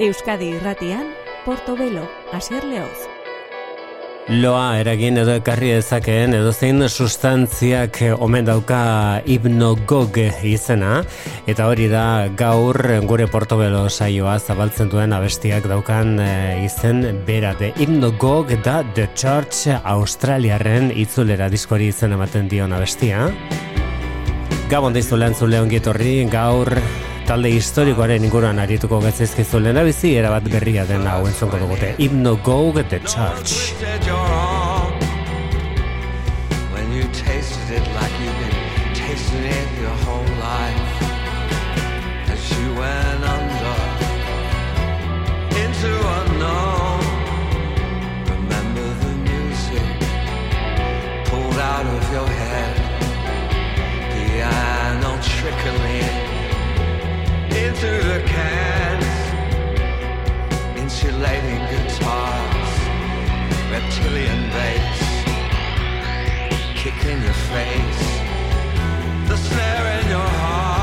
Euskadi irratian, Portobelo, Asier Leoz. Loa eragin edo ekarri dezakeen edo zein sustantziak omen dauka hipnogog izena eta hori da gaur gure portobelo saioa zabaltzen duen abestiak daukan e, izen bera de hipnogog da The Church Australiaren itzulera diskori izen ematen dion abestia Gabon dizu lehen zule ongitorri gaur talde historikoaren inguruan arituko gatzizkizu lehen abizi, erabat berria den hau entzonko dugute. Hipno Go Get The Church. When you tasted it like you've been tasting it your whole life As you went under Into unknown Remember the music Pulled out of your head Piano trickling into the cans, insulating guitars, reptilian bass, kick in your face, the snare in your heart.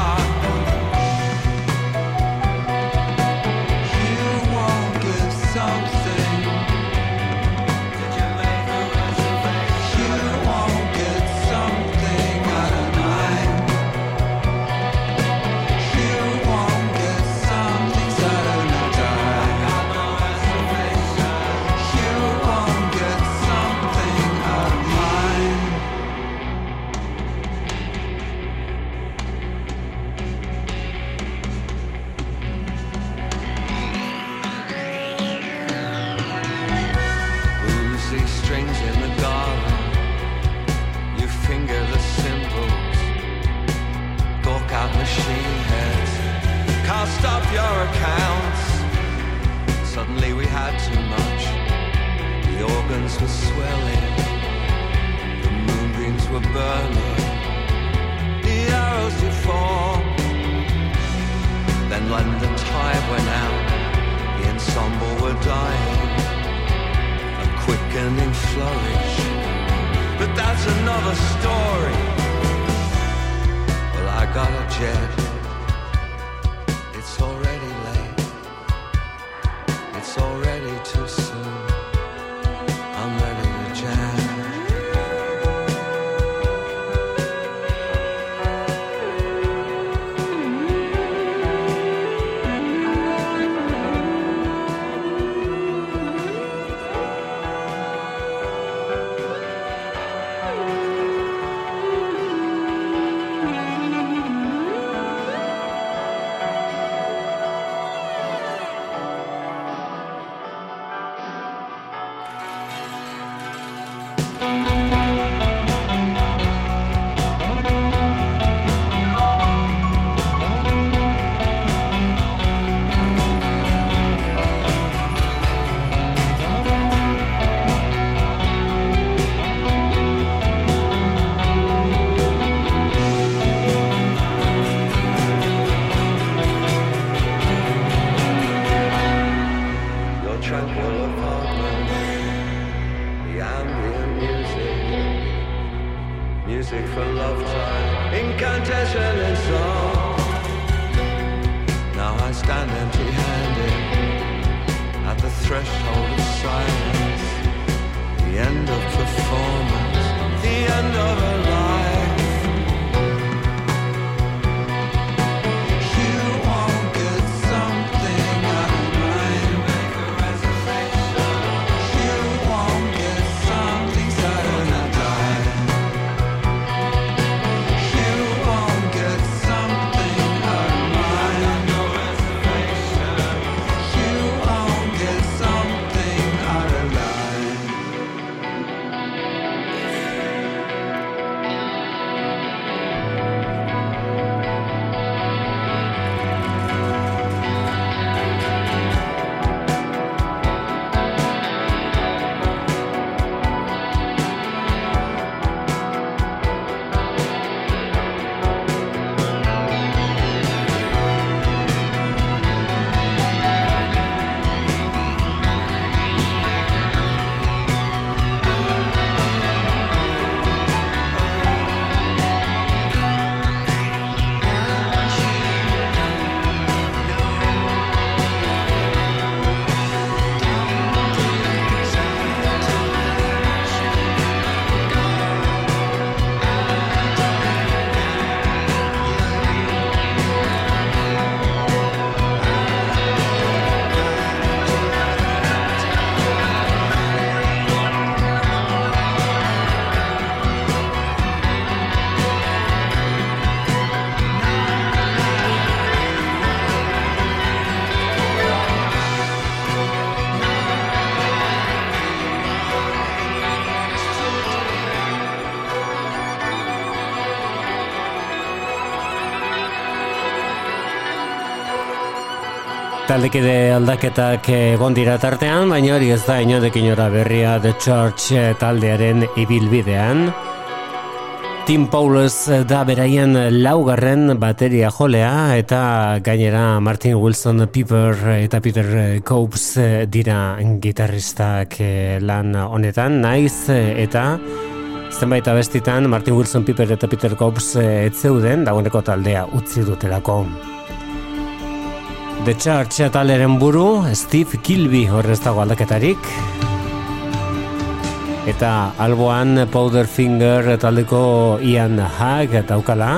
The arrows you fall. Then London tide went out. The ensemble were dying. A quickening flourish. But that's another story. Well, I got a jet. Taldekide aldaketak egon dira tartean, baina hori ez da inodekin ora berria The Church taldearen ibilbidean. Tim Paulus da beraien laugarren bateria jolea eta gainera Martin Wilson Piper eta Peter Copes dira gitarristak lan honetan, naiz eta zenbait abestitan Martin Wilson Piper eta Peter Copes etzeuden dagoeneko taldea utzi dutelako. The Church taleren buru Steve Kilby horrez dago aldaketarik. Eta alboan Powderfinger taldeko Ian Hag daukala.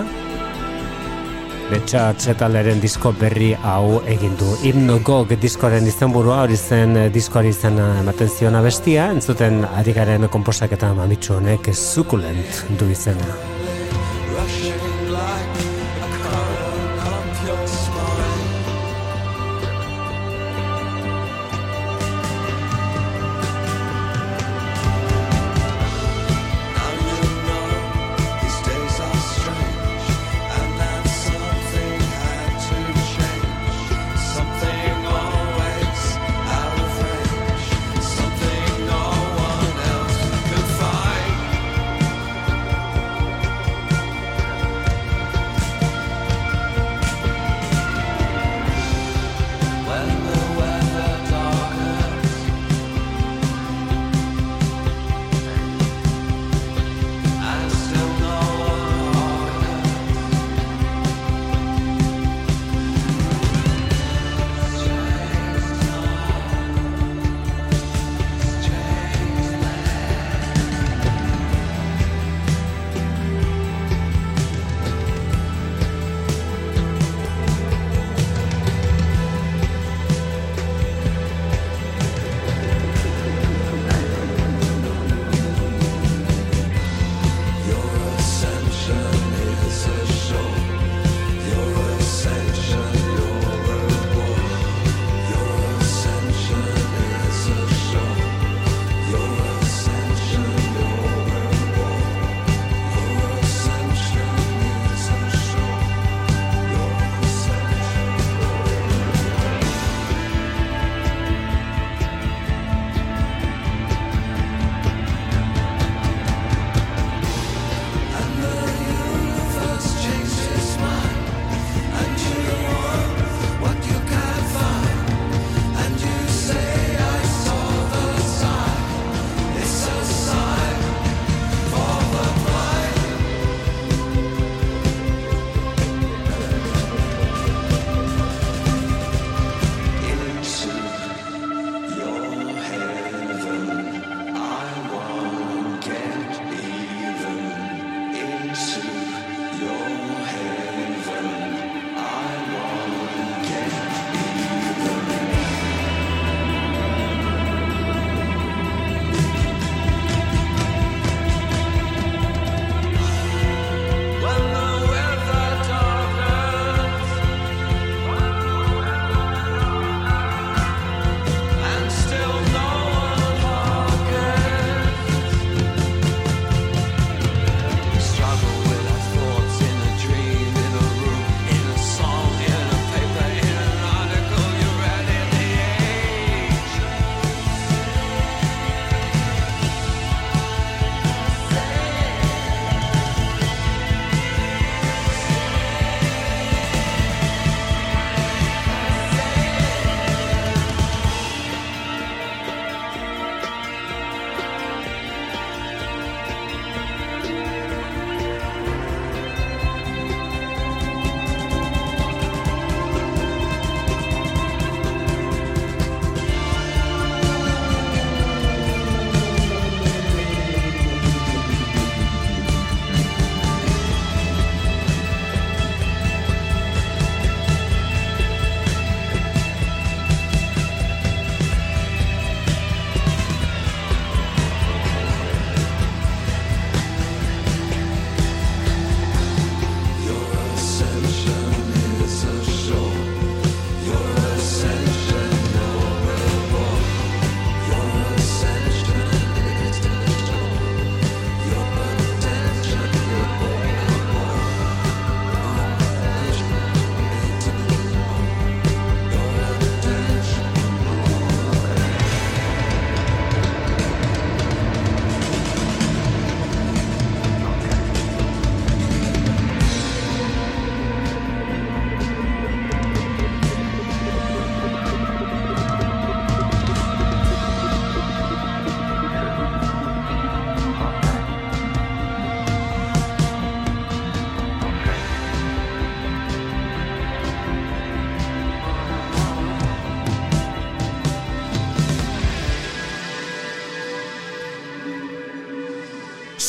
The Church taleren disko berri hau egin du. Hymno Gog diskoaren izenburua hori zen diskoari zen ematen ziona bestia. Entzuten ari garen komposak eta mamitsu honek sukulent du izena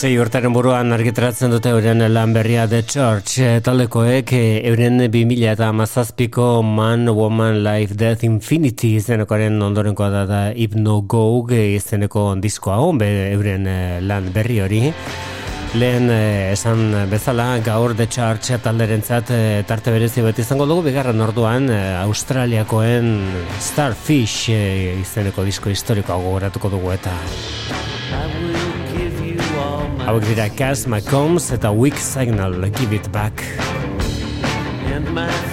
Sei urtaren buruan argitaratzen dute euren lan berria The Church. Taldekoek euren 2000 eta mazazpiko Man, Woman, Life, Death, Infinity izenekoaren ondorenkoa da da Hypno Go izeneko diskoa hon euren eh, lan berri hori. Lehen eh, esan bezala gaur The Church talderen zat eh, tarte berezi beti izango dugu. Bigarren orduan Australiakoen Starfish izeneko disko historikoa gogoratuko dugu eta Hauek dira Cass McCombs eta Weak Signal. Give It Back. And my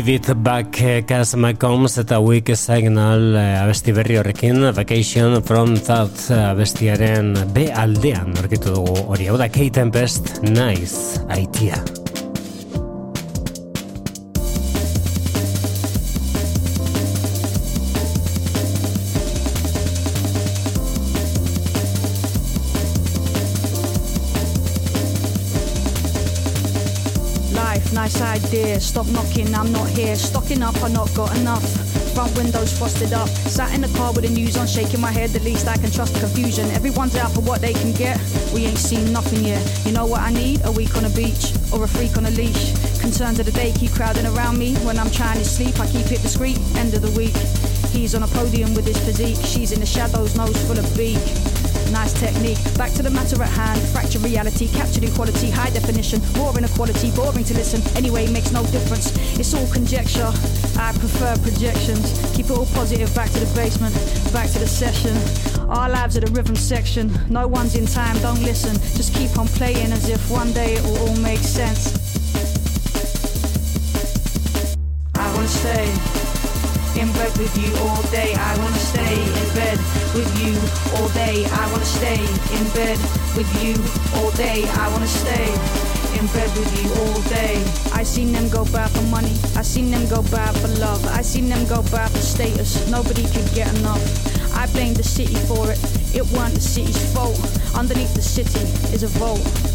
Give it back, Cass McCombs eta Week Signal eh, abesti berri horrekin Vacation from Thought abestiaren B aldean orkitu dugu hori hau da Kate Tempest, Nice, Aitia. Stop knocking, I'm not here. Stocking up, I not got enough. Front windows frosted up. Sat in the car with the news on, shaking my head. The least I can trust the confusion. Everyone's out for what they can get. We ain't seen nothing yet. You know what I need? A week on a beach or a freak on a leash. Concerns of the day keep crowding around me. When I'm trying to sleep, I keep it discreet. End of the week. He's on a podium with his physique. She's in the shadows, nose full of beak nice technique. Back to the matter at hand, fracture reality, captured equality, high definition, more inequality, boring to listen. Anyway, makes no difference. It's all conjecture. I prefer projections. Keep it all positive. Back to the basement, back to the session. Our lives are the rhythm section. No one's in time, don't listen. Just keep on playing as if one day it will all make sense. In bed with you all day. I wanna stay in bed with you all day. I wanna stay in bed with you all day. I wanna stay in bed with you all day. I seen them go bad for money. I seen them go bad for love. I seen them go bad for status. Nobody could get enough. I blame the city for it. It weren't the city's fault. Underneath the city is a vault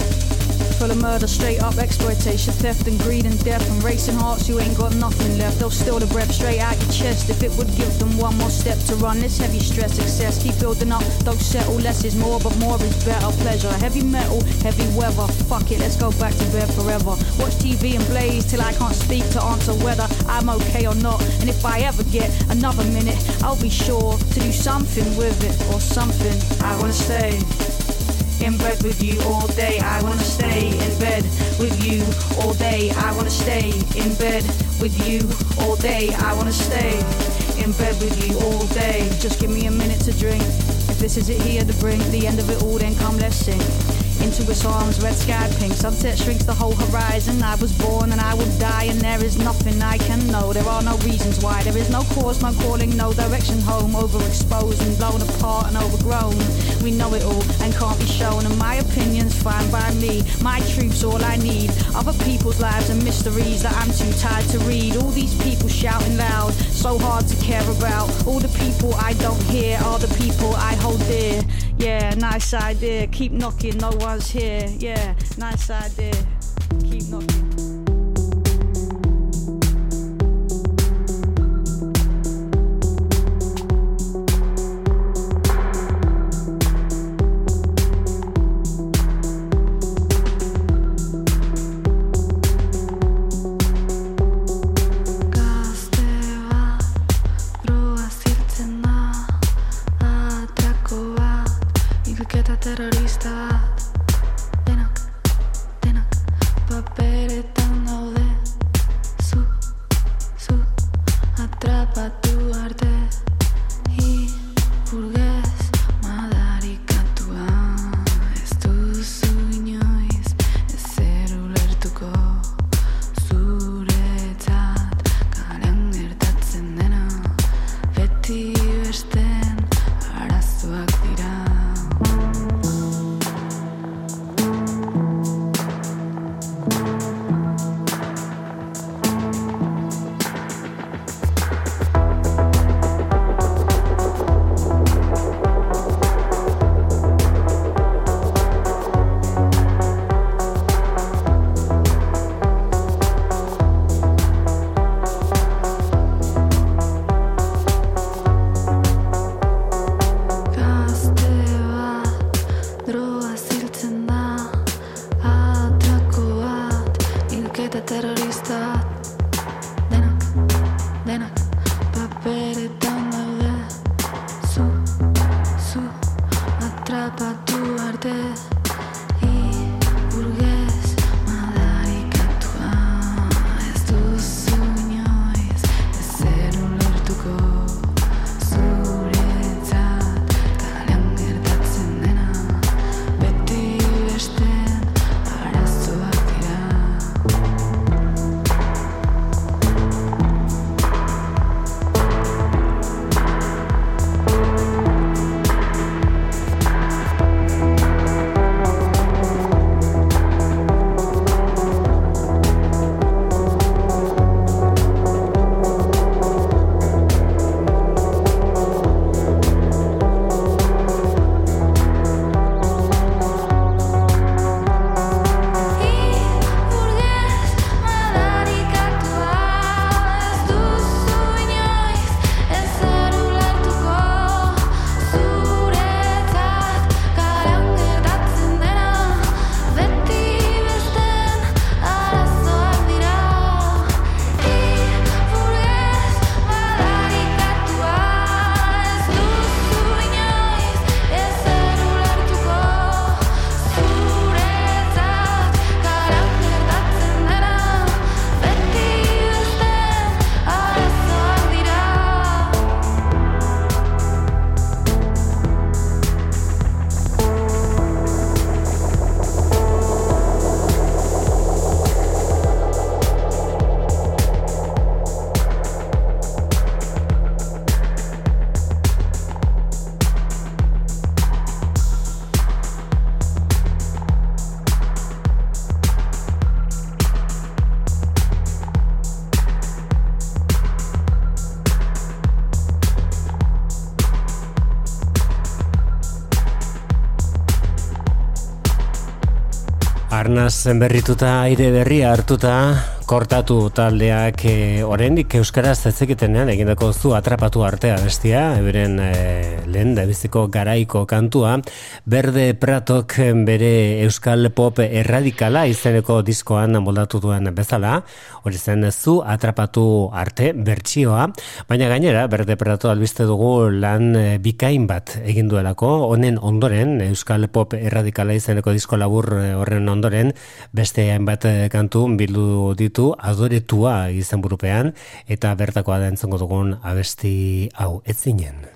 full of murder, straight up exploitation, theft and greed and death and racing hearts. You ain't got nothing left. They'll steal the breath straight out your chest if it would give them one more step to run this heavy stress excess. Keep building up, don't settle. Less is more, but more is better. Pleasure, heavy metal, heavy weather. Fuck it, let's go back to bed forever. Watch TV and blaze till I can't speak to answer whether I'm okay or not. And if I ever get another minute, I'll be sure to do something with it or something. I wanna stay in bed with you all day. I wanna stay in bed with you all day. I wanna stay in bed with you all day. I wanna stay in bed with you all day. Just give me a minute to drink. If this is it here, to bring the end of it all, then come let's sing into its arms, red sky pink. Sunset shrinks the whole horizon. I was born and I will die, and there is nothing I can know. There are no reasons why. There is no cause, no calling, no direction home. Overexposed and blown apart and overgrown. We know it all and can't be shown. And my opinion's fine by me. My truth's all I need. Other people's lives and mysteries that I'm too tired to read. All these people shouting loud, so hard to care about. All the people I don't hear are the people I hold dear. Yeah, nice idea. Keep knocking, no one's here. Yeah, nice idea. Keep knocking. Arnaz berrituta aire berria hartuta kortatu taldeak e, oraindik euskaraz etzekitenean egindako zu atrapatu artea bestia, eberen e, lehen da biziko garaiko kantua, Berde Pratok bere euskal pop erradikala izeneko diskoan moldatu duen bezala, hori zen zu atrapatu arte bertsioa, baina gainera Berde Prato albiste dugu lan e, bikain bat egin duelako, honen ondoren euskal pop erradikala izeneko disko labur e, horren ondoren, beste hainbat kantu bildu dit ditu adoretua izan burupean, eta bertakoa da entzongo dugun abesti hau. Ez zinen.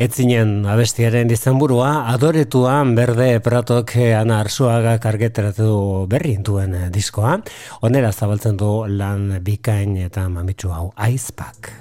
Etzinen abestiaren izenburua adoretuan berde pratok ana arsuaga kargeteratu berri intuen diskoa. Onera zabaltzen du lan bikain eta mamitsu hau aizpak.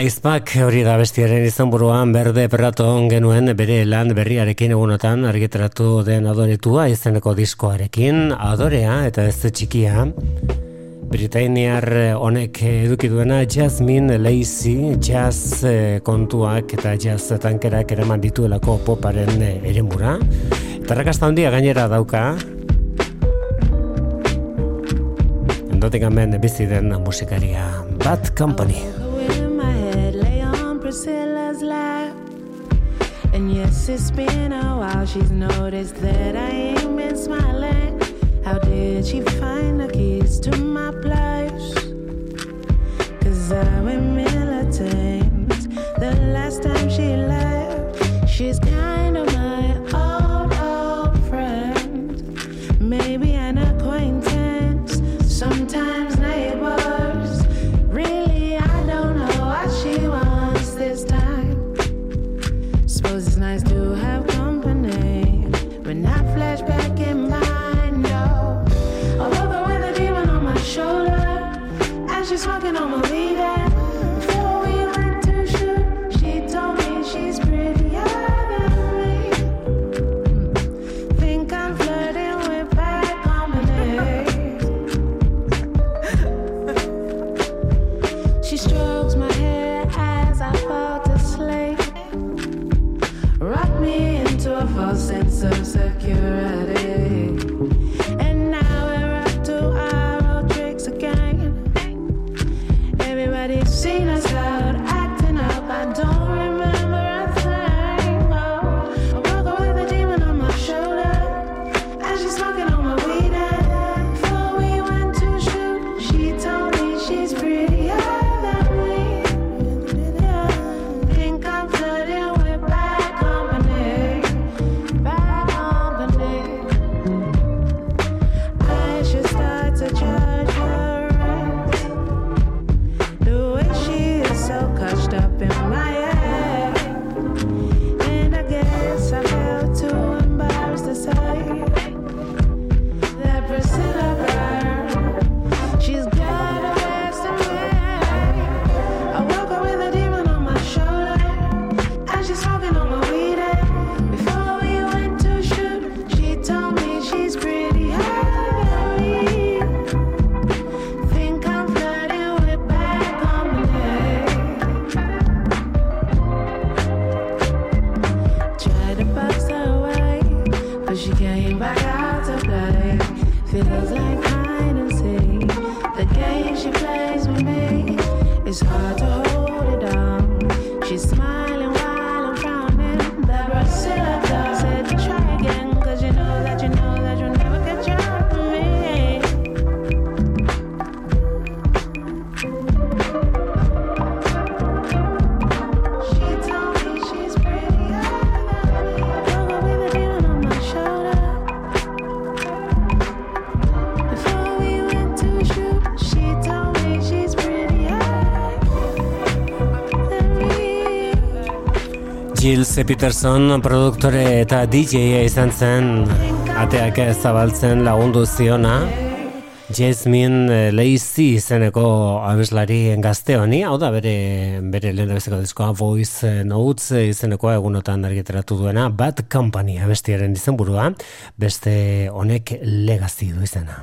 Aizpak hori da bestiaren izenburuan berde perraton genuen bere lan berriarekin egunotan argitratu den adoretua izeneko diskoarekin, adorea eta ez txikia. Britainiar honek eduki duena Jasmine Lacey jazz eh, kontuak eta jazz tankerak eraman dituelako poparen eh, eremura. Eta rakasta handia gainera dauka. Nottinghamen bizi den musikaria Bad Company. And yes, it's been a while. She's noticed that I ain't been smiling. How did she find the keys to my place? Cause I went militant the last time she left. She's Jill C. Peterson produktore eta DJ izan zen. Ateak zabaltzen lagundu ziona. Jasmine eh, Lacey izeneko abeslari gazte honi, hau da bere, bere lehen abeseko diskoa Voice Notes izenekoa egunotan argiteratu duena. Bad Company abestiaren izenburua, beste honek legazi du izena.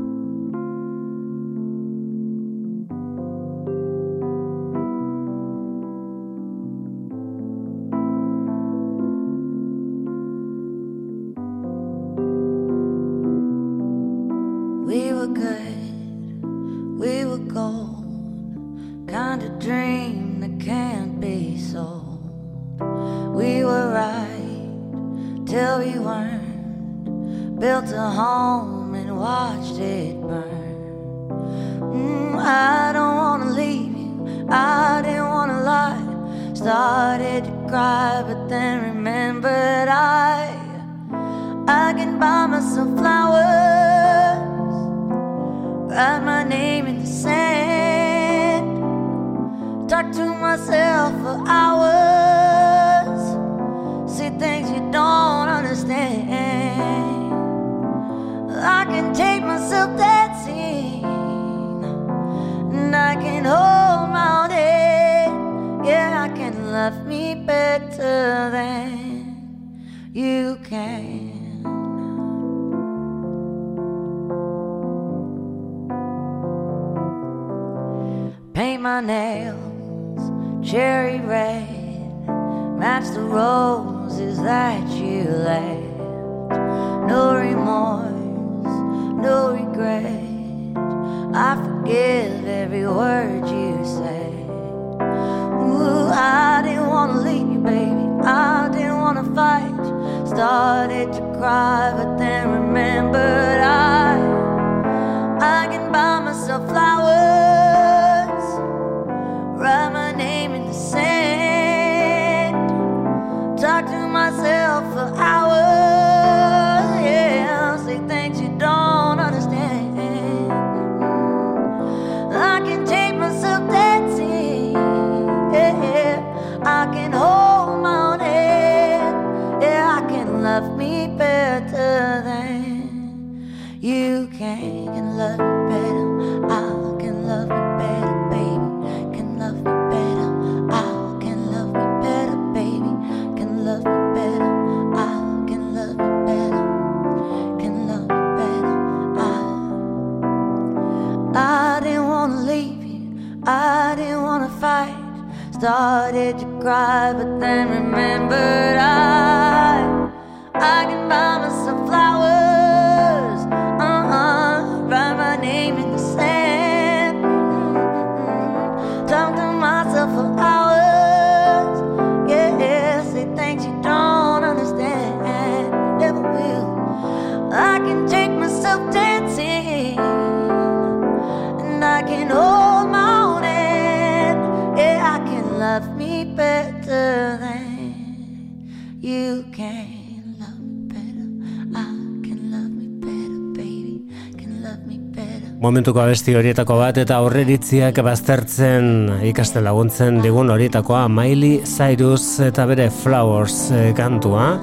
love me better than you can. Can love me better. I can love you better, baby. Can love me better. I can love me better, baby. Can love me better. I can love me better. Can love me better. I. I didn't wanna leave you. I didn't wanna fight. Started to cry, but then remembered I. I can buy myself flowers. momentuko abesti horietako bat eta aurreritziak baztertzen ikasten laguntzen digun horietakoa Miley Cyrus eta bere Flowers eh, kantua.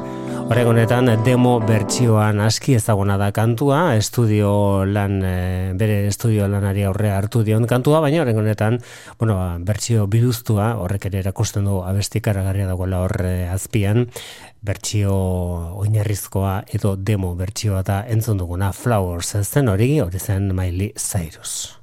Oregonetan demo bertsioan aski ezaguna da kantua, estudio lan, eh, bere estudio lanari aurre hartu dion kantua, baina oregonetan, bueno, ba, bertsio biduztua, horrek ere erakusten du abestikaragarria dagoela horre eh, azpian, bertsio oinarrizkoa edo demo bertsioa da entzun duguna Flowers zen hori, hori zen Miley Cyrus.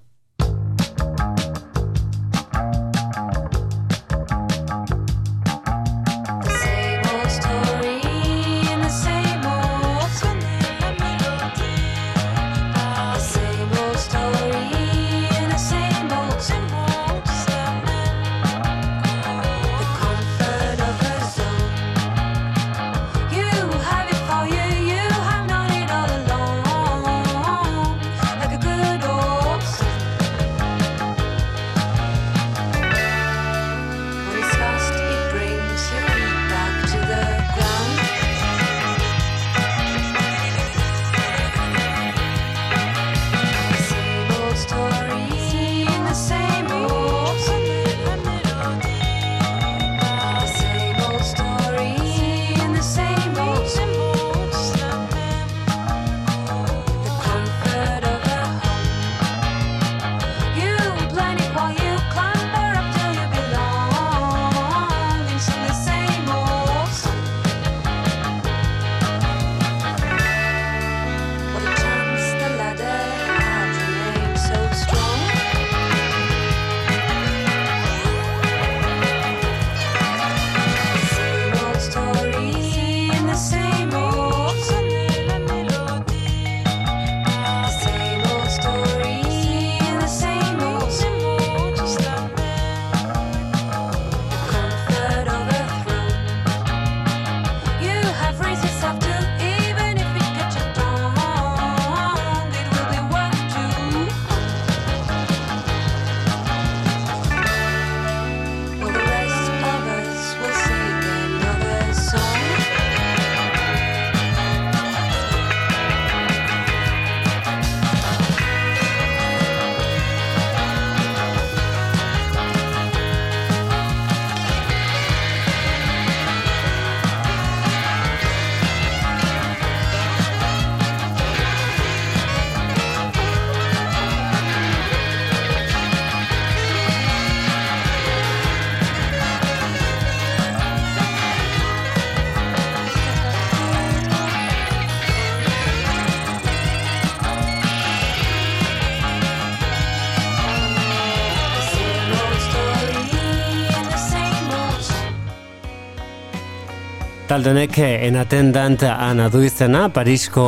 Taldenek en attendant ana du izena, Parisko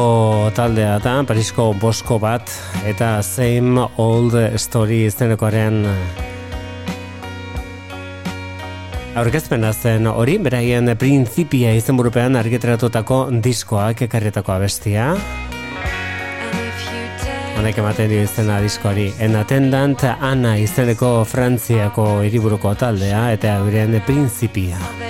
taldea da, Parisko bosko bat, eta same old story izenekoaren aurkezpena zen hori, beraien printzipia izenburupean argitaratutako diskoak ekarrietako abestia. Honek ematen dio izena diskoari. En attendant Ana izeneko Frantziako hiriburuko taldea eta euren printzipia.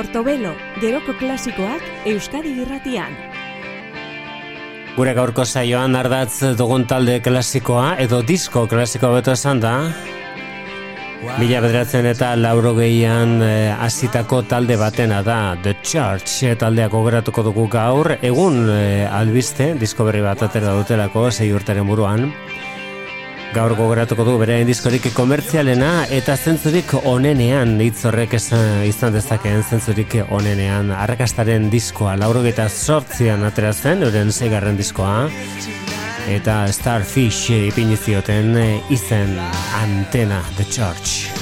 Portobelo, geroko klasikoak Euskadi irratian. Gure gaurko saioan ardatz dugun talde klasikoa edo disko klasiko beto esan da. Mila bederatzen eta lauro gehian hasitako talde batena da The Church eh, taldeak geratuko dugu gaur egun eh, albiste disko berri bat atera dutelako sei urteren buruan gaur gogoratuko du bere diskorik komertzialena eta zentzurik onenean hitz horrek izan dezakeen zentzurik onenean. Arrakastaren diskoa laurogeita sortzian atera zen euren zeigarren diskoa. Eta Starfish ipini zioten eh, izen antena The Church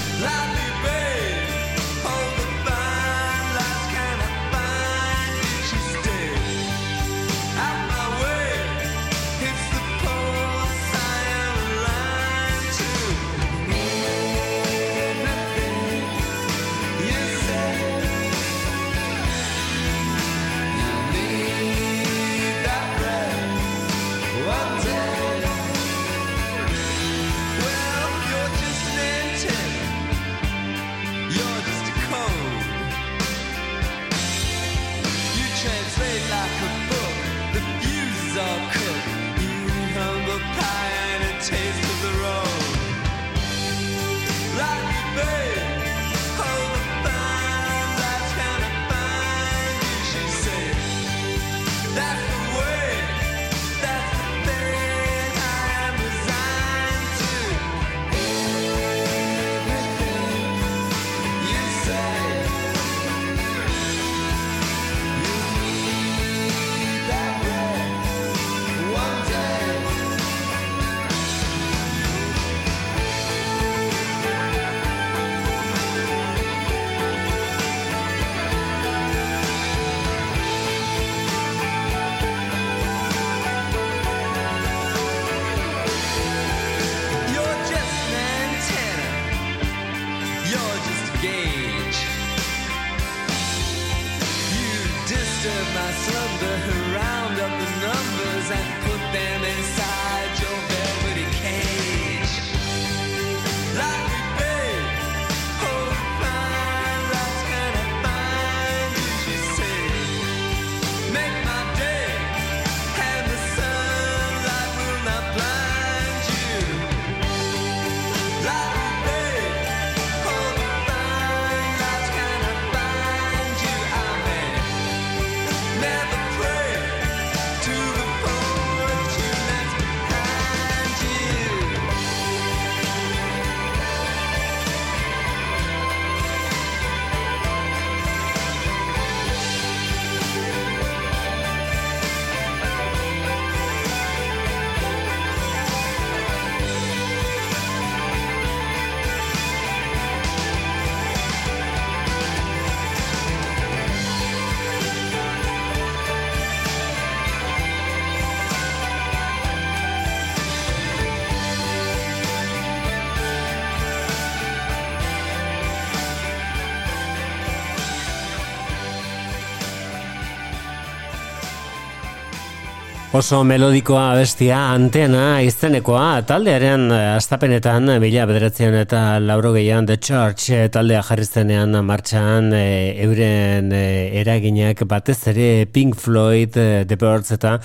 Oso melodikoa bestia antena izenekoa taldearen eh, astapenetan mila bederatzen eta lauro gehian The Church eh, taldea jarri zenean martxan eh, euren eh, eraginak batez ere Pink Floyd, The Birds eta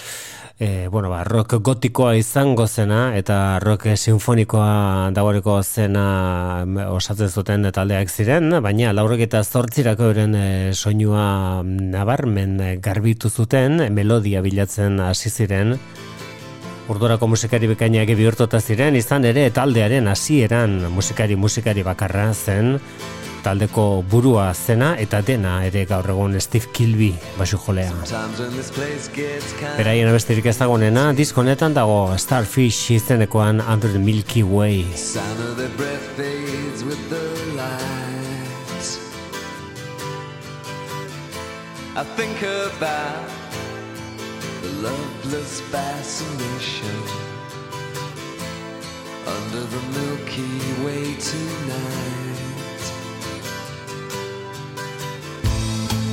e, bueno, ba, rock gotikoa izango zena eta rock sinfonikoa dagoeneko zena osatzen zuten taldeak ziren, baina laurek eta zortzirako euren e, soinua nabarmen garbitu zuten, melodia bilatzen hasi ziren, Urdorako musikari bekainak bihurtuta ziren, izan ere taldearen hasieran musikari musikari bakarra zen, taldeko burua zena eta dena ere gaur egun Steve Kilby basu jolea. Beraien abestirik ez dagoenena, diskonetan dago Starfish izenekoan Under the Milky Way. I think about the loveless fascination under the Milky Way tonight.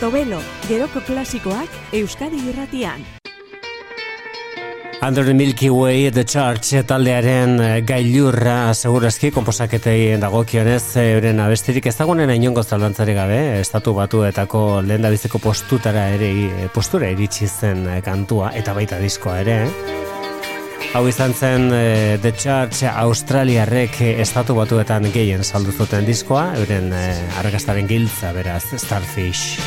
Tobelo, geroko klasikoak Euskadi irratian. Under the Milky Way, The Church taldearen eh, gailurra segurazki komposaketei dagokionez eh, euren abestirik ez dagoenen inongo zaldantzari gabe, eh, estatu batuetako lehen biziko postutara ere, postura iritsi zen kantua eta baita diskoa ere. Eh? Hau izan zen e, The Church Australiarrek eh, estatu batuetan gehien saldu zuten diskoa, euren e, arrakastaren giltza beraz, Starfish.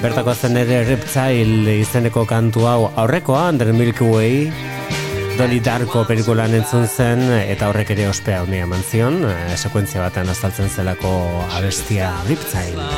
Bertako zen ere Reptile izeneko kantu hau aurrekoa, Under Milky Way, Dolly Darko pelikulan entzun zen, eta horrek ere ospea honi eman zion, e, sekuentzia batean azaltzen zelako abestia Reptile.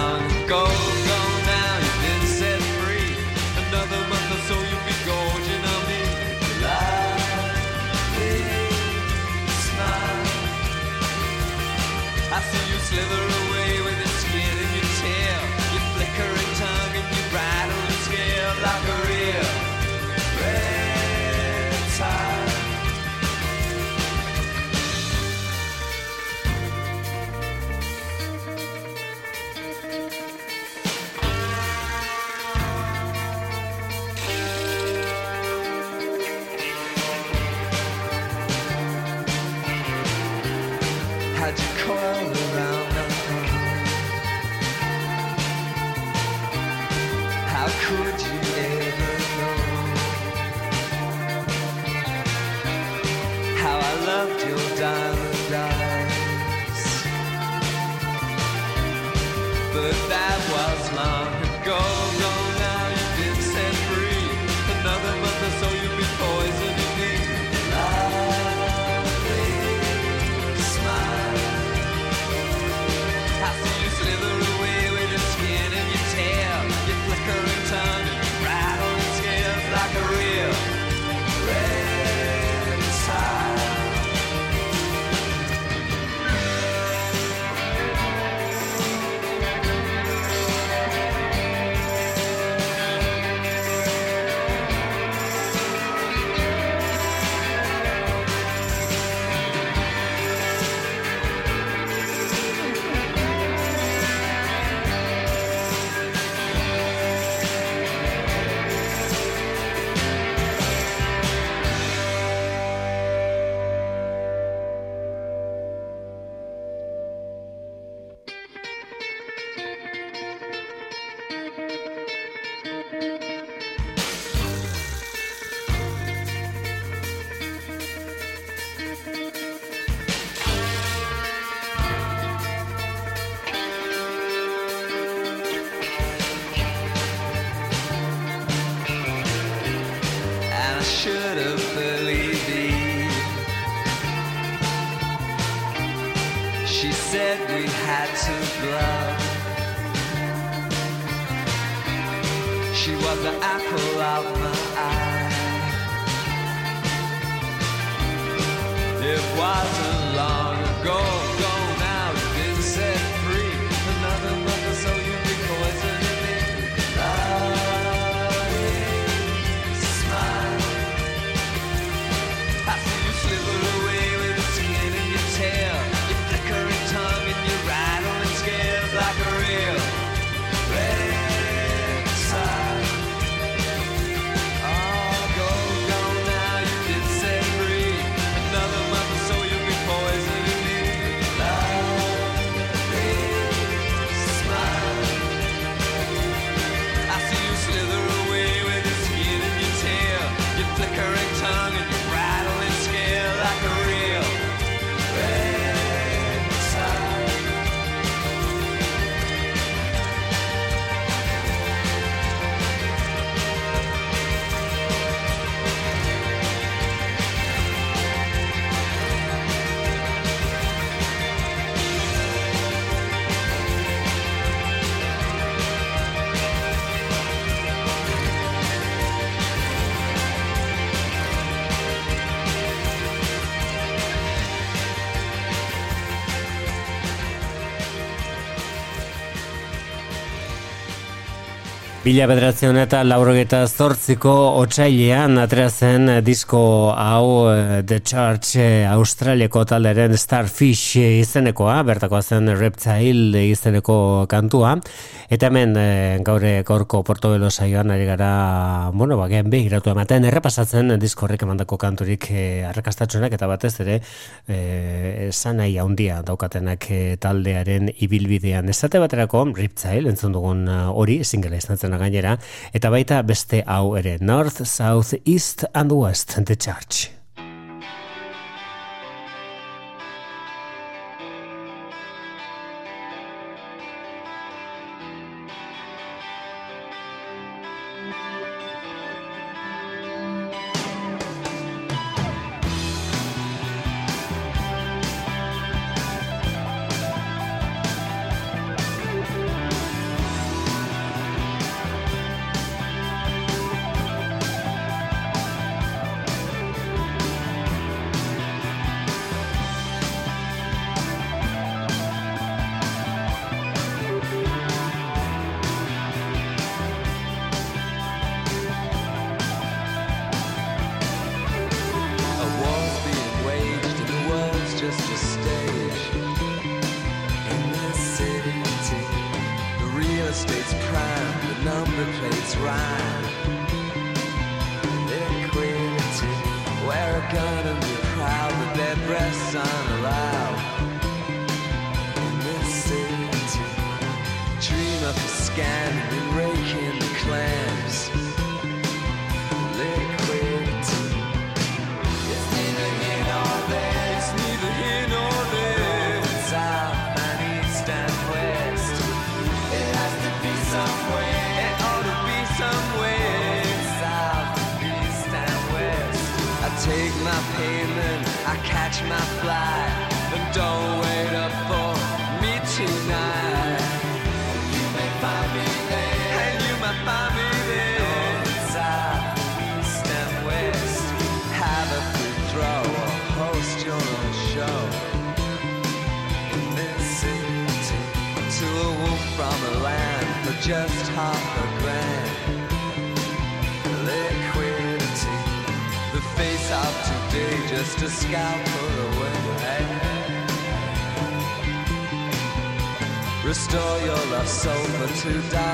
Mila bederatzen eta laurogeta zortziko otxailean atreazen eh, disko hau eh, The Church eh, Australiako talderen Starfish izenekoa, bertakoa zen Reptile izeneko kantua. Eta hemen e, gaur eh, gaurko Portobelo saioan ari gara, bueno, ba, gen begiratu ematen, errepasatzen diskorrek emandako kanturik eh, e, arrakastatxonak eta batez ere e, sanai handia daukatenak e, taldearen ibilbidean. Esate baterako Riptile entzun dugun hori singela izatzen gainera, eta baita beste hau ere North, South, East and West The Church. to die.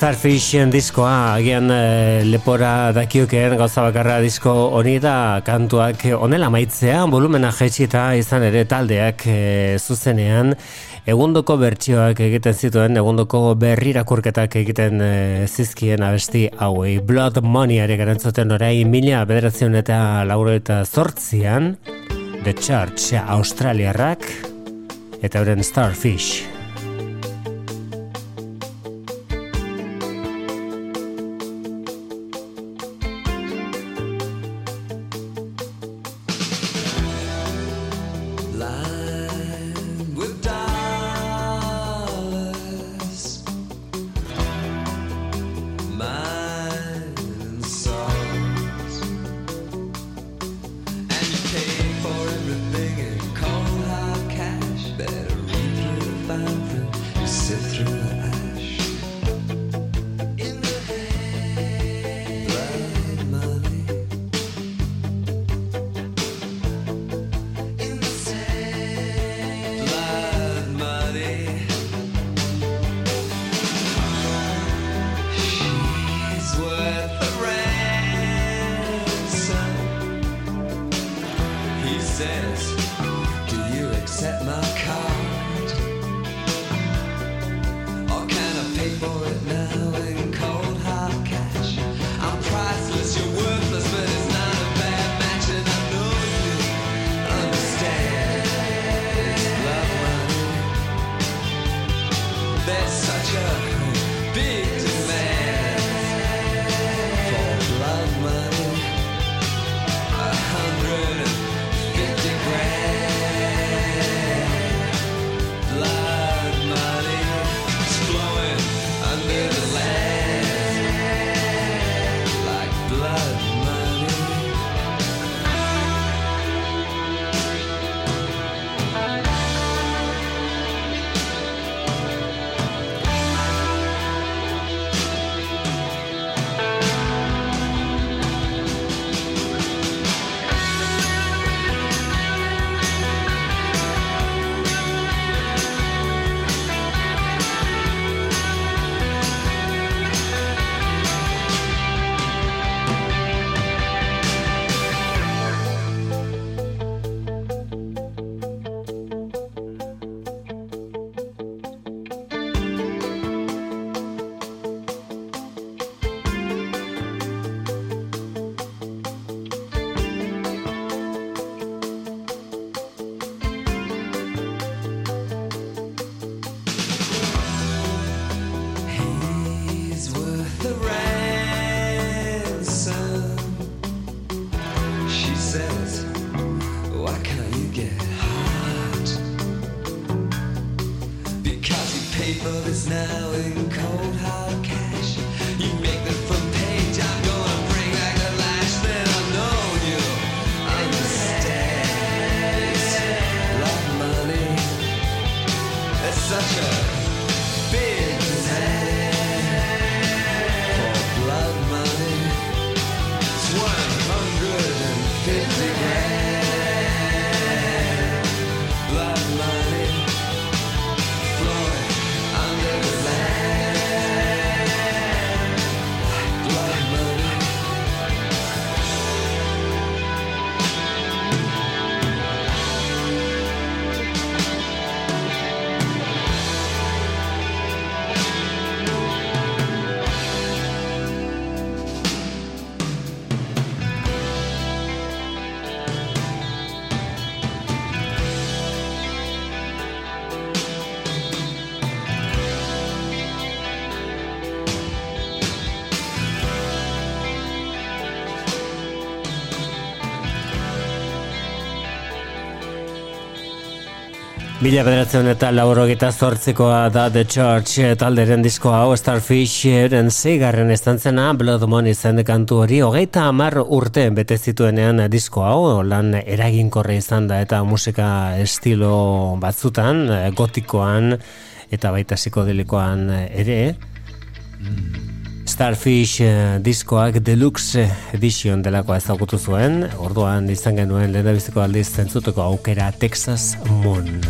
Starfishen diskoa, agian eh, lepora dakioken gauza bakarra disko honi da kantuak onela maitzea, volumena jetxita izan ere taldeak eh, zuzenean, egundoko bertsioak egiten zituen, egundoko berrirakurketak egiten eh, zizkien abesti hauei. Blood Money ere garantzuten orai mila bederatzen eta lauro eta zortzian, The Church Australiarrak, eta euren Starfish. Mila bederatzen eta laurogeta zortzikoa da The Church eh, talderen disko hau Starfish eren zeigarren estantzena Blood Money zen kantu hori hogeita hamar urte bete zituenean disko hau lan eraginkorre izan da eta musika estilo batzutan eh, gotikoan eta baita psikodelikoan ere Starfish eh, diskoak deluxe edition delakoa ezagutu zuen, orduan izan genuen lehendabiziko aldiz zentzuteko aukera Texas Moon.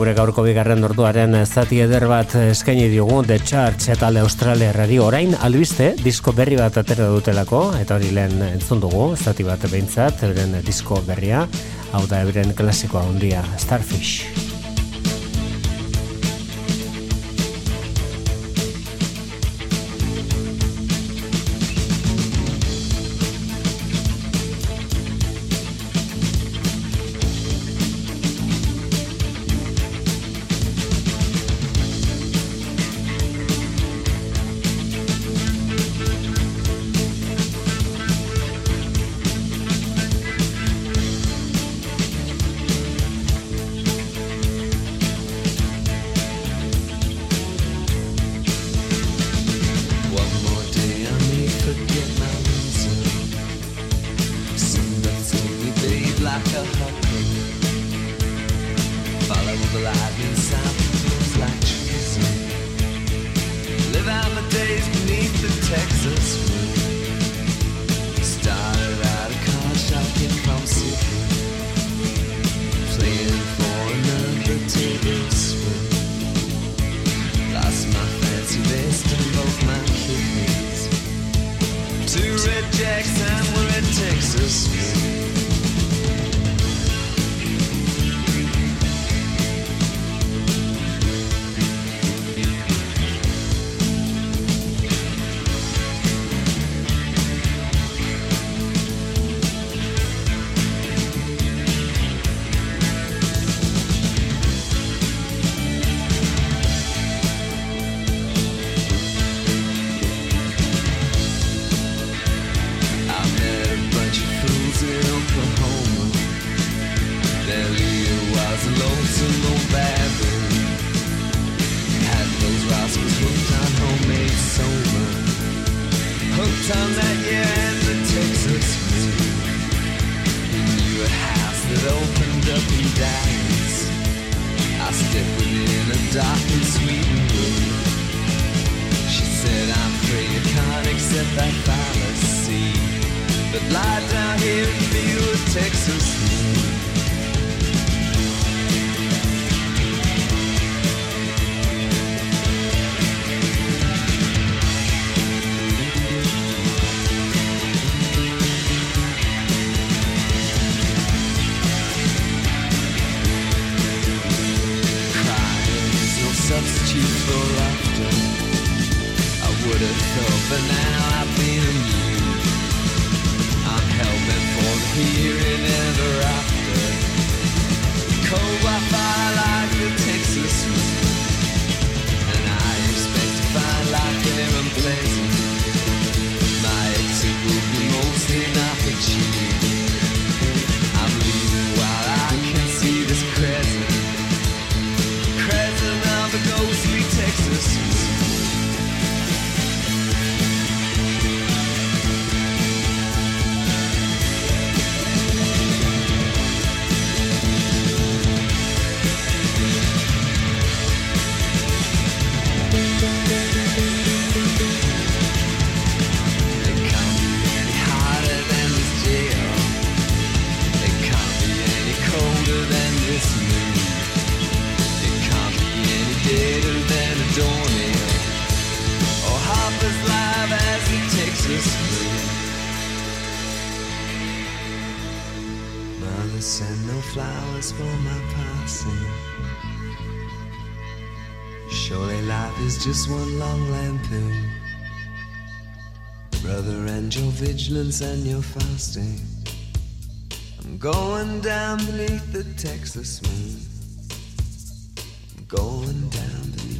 Gure gaurko bigarren orduaren zati eder bat eskaini diogu The Charge eta alde Australiarrari orain albiste disko berri bat atera dutelako eta hori lehen entzun dugu zati bat behintzat, euren disko berria. Hau da euren klasikoa hundia Starfish. flowers for my passing. Surely life is just one long lampoon. Brother, and your vigilance and your fasting. I'm going down beneath the Texas moon. I'm going down beneath.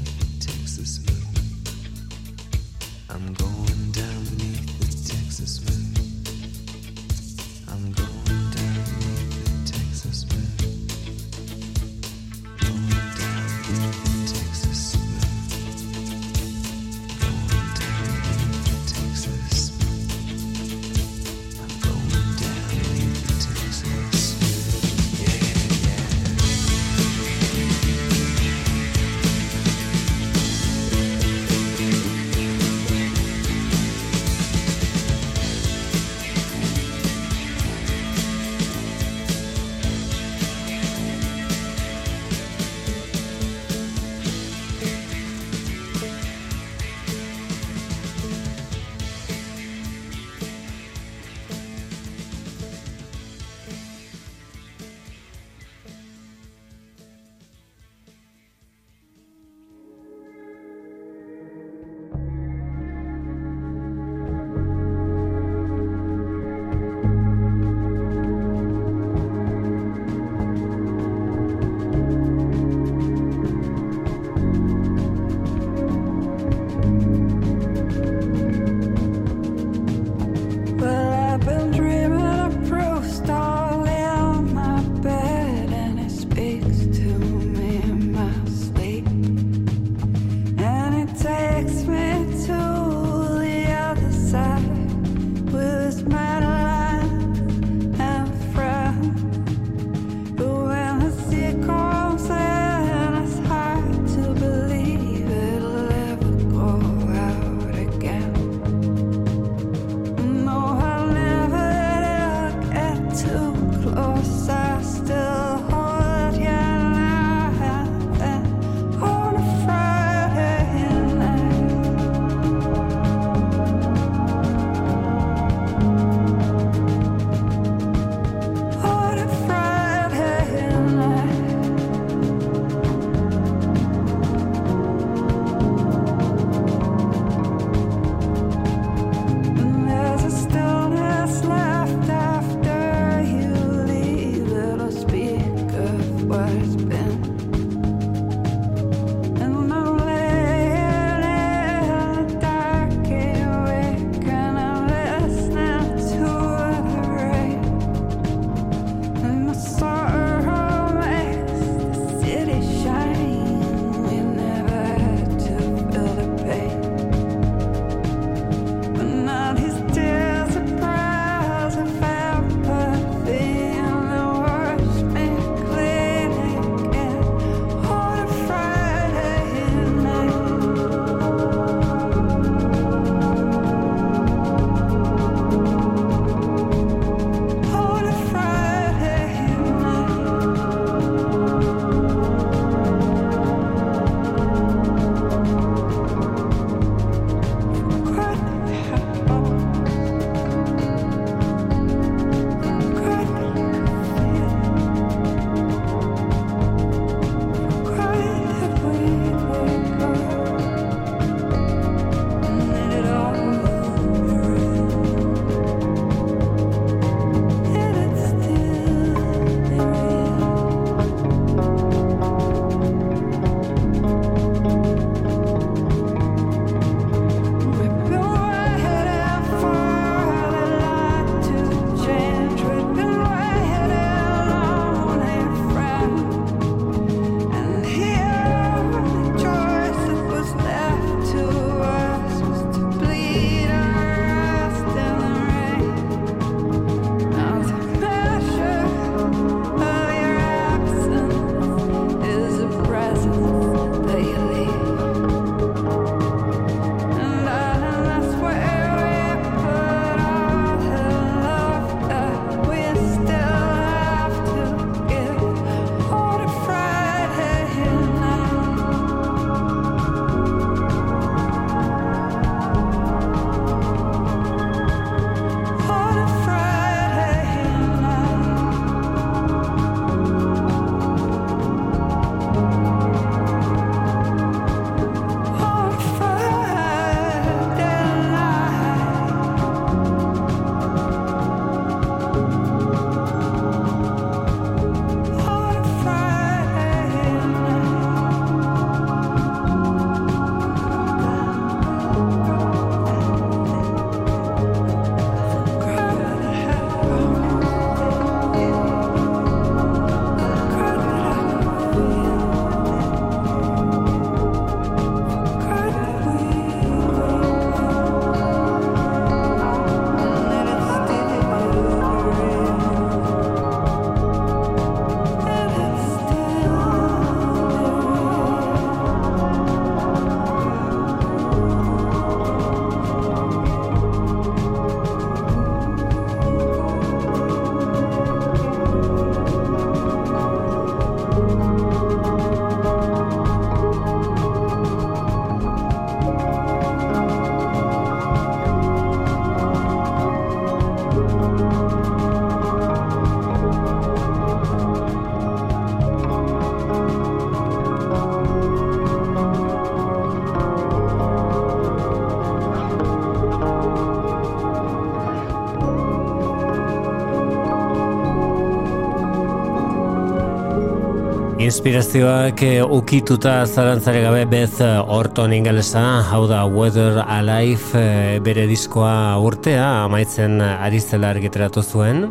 Inspirazioak eh, ukituta zarantzare gabe bez eh, Orton ingelesa, hau da Weather Alive eh, bere diskoa urtea amaitzen ari zela argiteratu zuen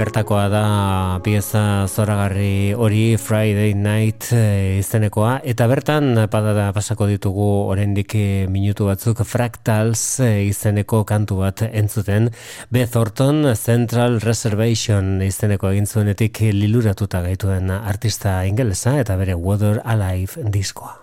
bertakoa da pieza zoragarri hori Friday Night eh, izenekoa eta bertan padada pasako ditugu oraindik eh, minutu batzuk Fractals eh, izeneko kantu bat entzuten Beth Orton Central Reservation izeneko egin zuenetik liluratuta gaituen artista ingelesa eta bere Water Alive diskoa.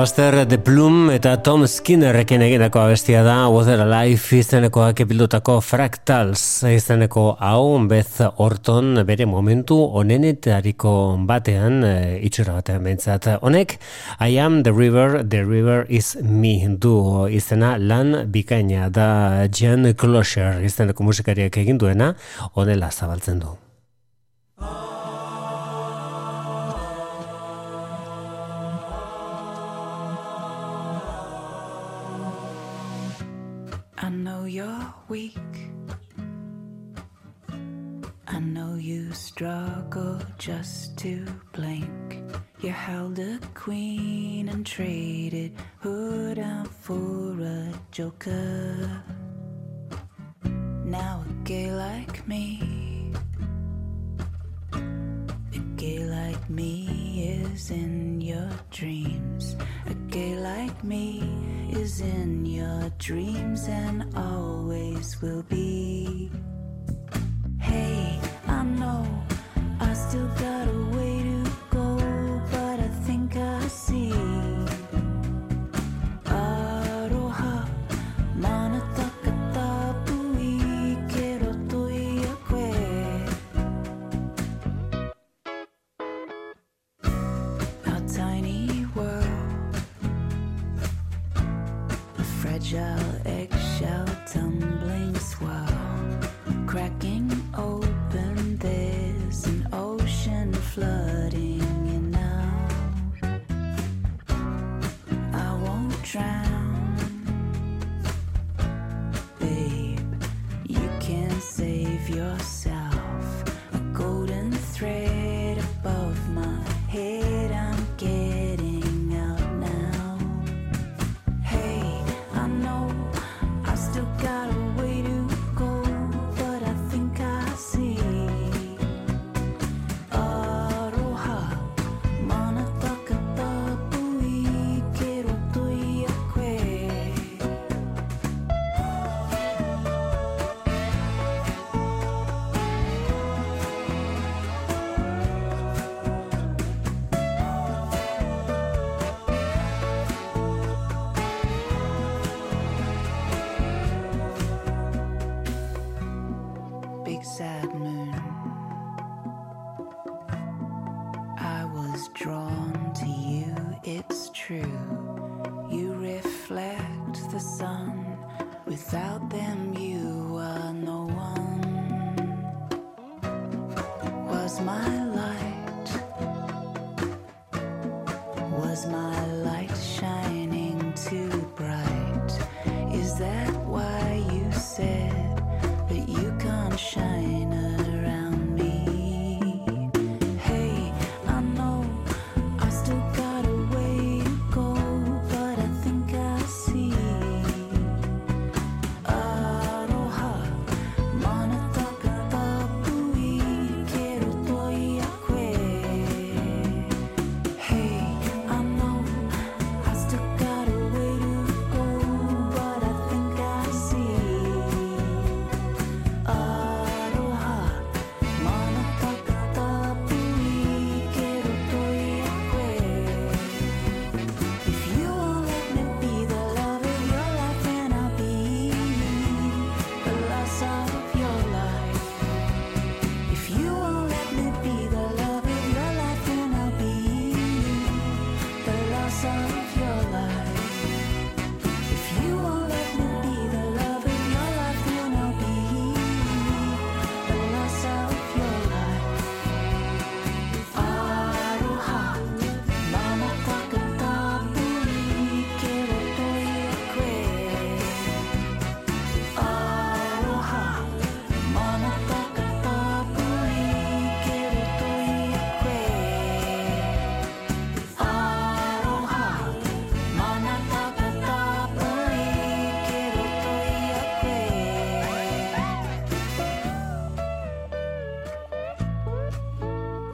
Laster The Plum eta Tom Skinnerrekin egindako abestia da Water Alive izenekoak epildutako Fractals izeneko hau Beth Orton bere momentu onenetariko batean e, itxura batean behintzat. Honek I am the river, the river is me du izena lan bikaina da Jan Closure izeneko musikariak egin duena honela zabaltzen du. Just to blink. You held a queen and traded hood out for a joker. Now a gay like me, a gay like me is in your dreams. A gay like me is in your dreams and always will be. Hey, I know I still got a way to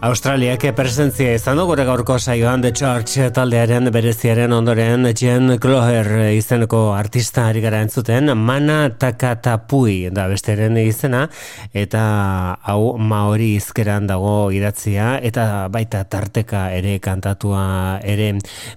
Australiak presentzia izan du gure gaurko saioan The Church taldearen bereziaren ondoren Jen Cloher izeneko artista ari gara entzuten Mana Takatapui da besteren izena eta hau maori izkeran dago idatzia eta baita tarteka ere kantatua ere.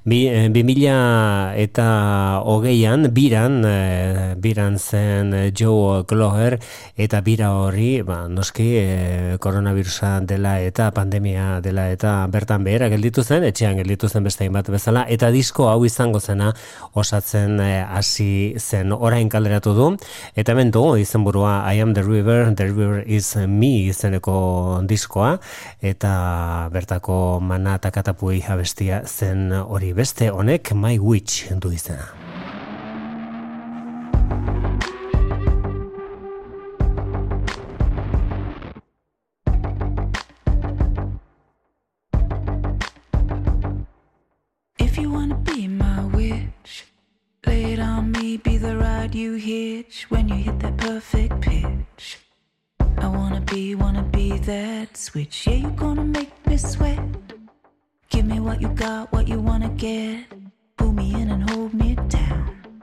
Bi, eh, bi mila eta hogeian biran eh, biran zen Joe Cloher eta bira hori ba, noski eh, koronavirusa dela eta pandemia dela eta bertan behera gelditu zen, etxean gelditu zen beste hainbat bezala, eta disko hau izango zena osatzen eh, hasi zen orain kalderatu du, eta hemen du izenburua I am the river, the river is me izeneko diskoa, eta bertako mana takatapui abestia zen hori beste honek My Witch du izena. When you hit that perfect pitch. I wanna be, wanna be that switch. Yeah, you're gonna make me sweat. Give me what you got, what you wanna get. Pull me in and hold me down.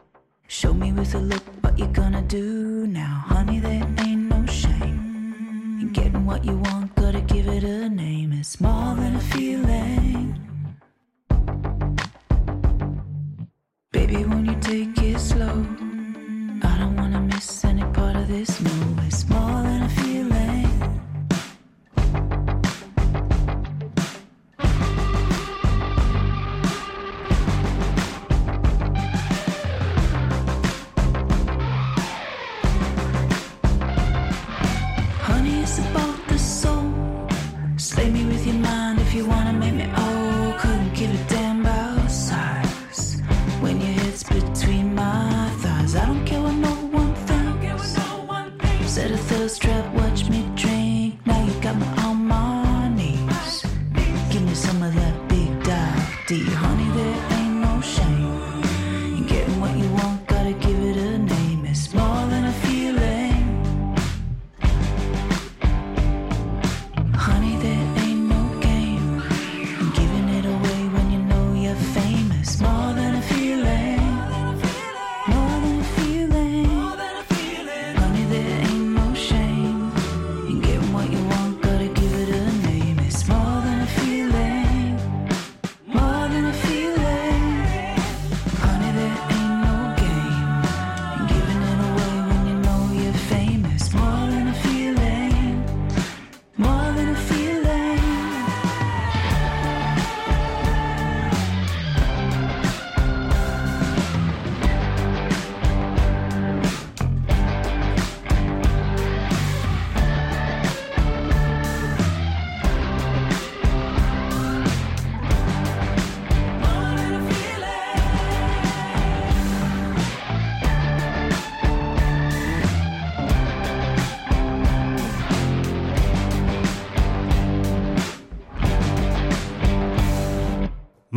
Show me with a look what you gonna do now. Honey, there ain't no shame. In getting what you want, gotta give it a name. It's more than a feeling. Baby, when you take it slow, I don't wanna miss any part of this. No,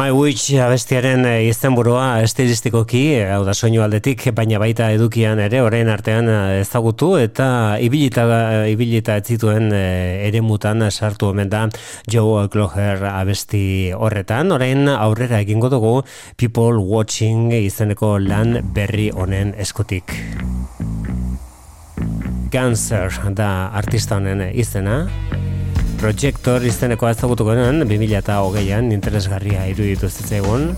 My Witch abestiaren eh, izenburua estilistikoki, eh, hau da soinu aldetik, baina baita edukian ere, orain artean eh, ezagutu eta ibilita, ibilita ez zituen ere mutan sartu omen da Joe Cloher abesti horretan, orain aurrera egingo dugu People Watching izeneko lan berri honen eskutik. Cancer da artista honen izena, Projector izeneko ezagutuko nuen 2008an interesgarria iruditu zitzaigun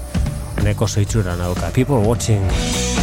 neko soitzura nauka. People watching.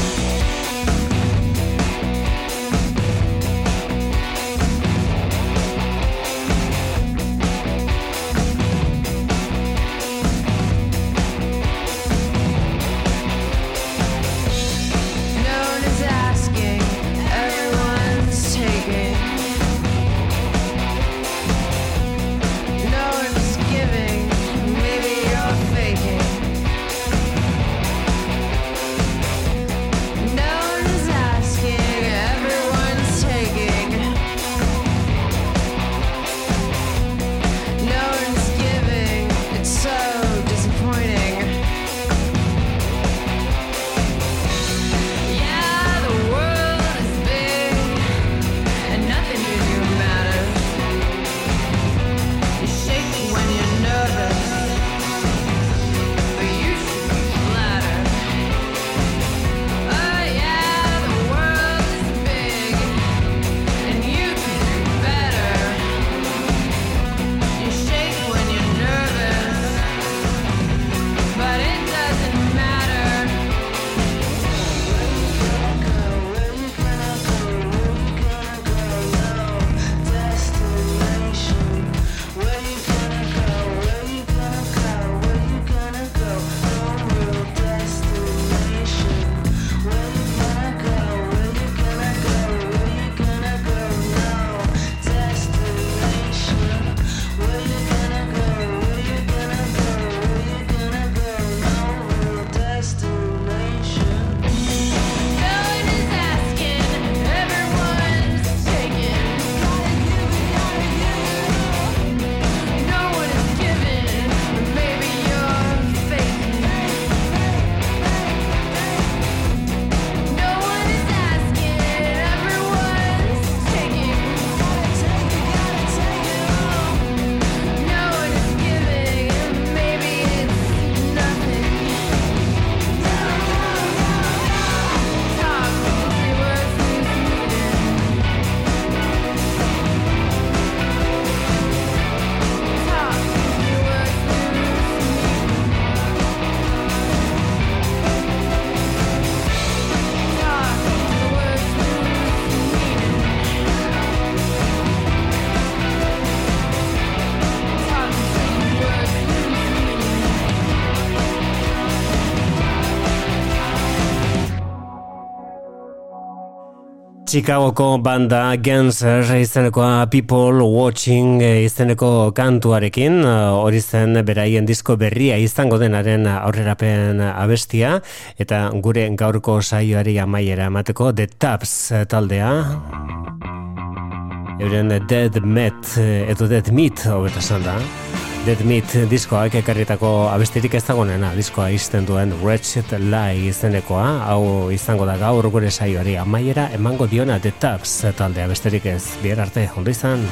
Chicagoko banda Genser izenekoa People Watching eh, izeneko kantuarekin. Eh, hori zen beraien disko berria izango denaren aurrerapen abestia. Eta gure gaurko saioari amaiera emateko The Taps taldea. Euren Dead Met eh, edo Dead Meat hobeto esan da Dead Meat diskoak ekarritako abestirik ez dagoenena diskoa izten duen Wretched Lie izenekoa. Hau izango da gaur gure saioari amaiera emango diona The Taps taldea besterik ez. Bihar arte ondo izan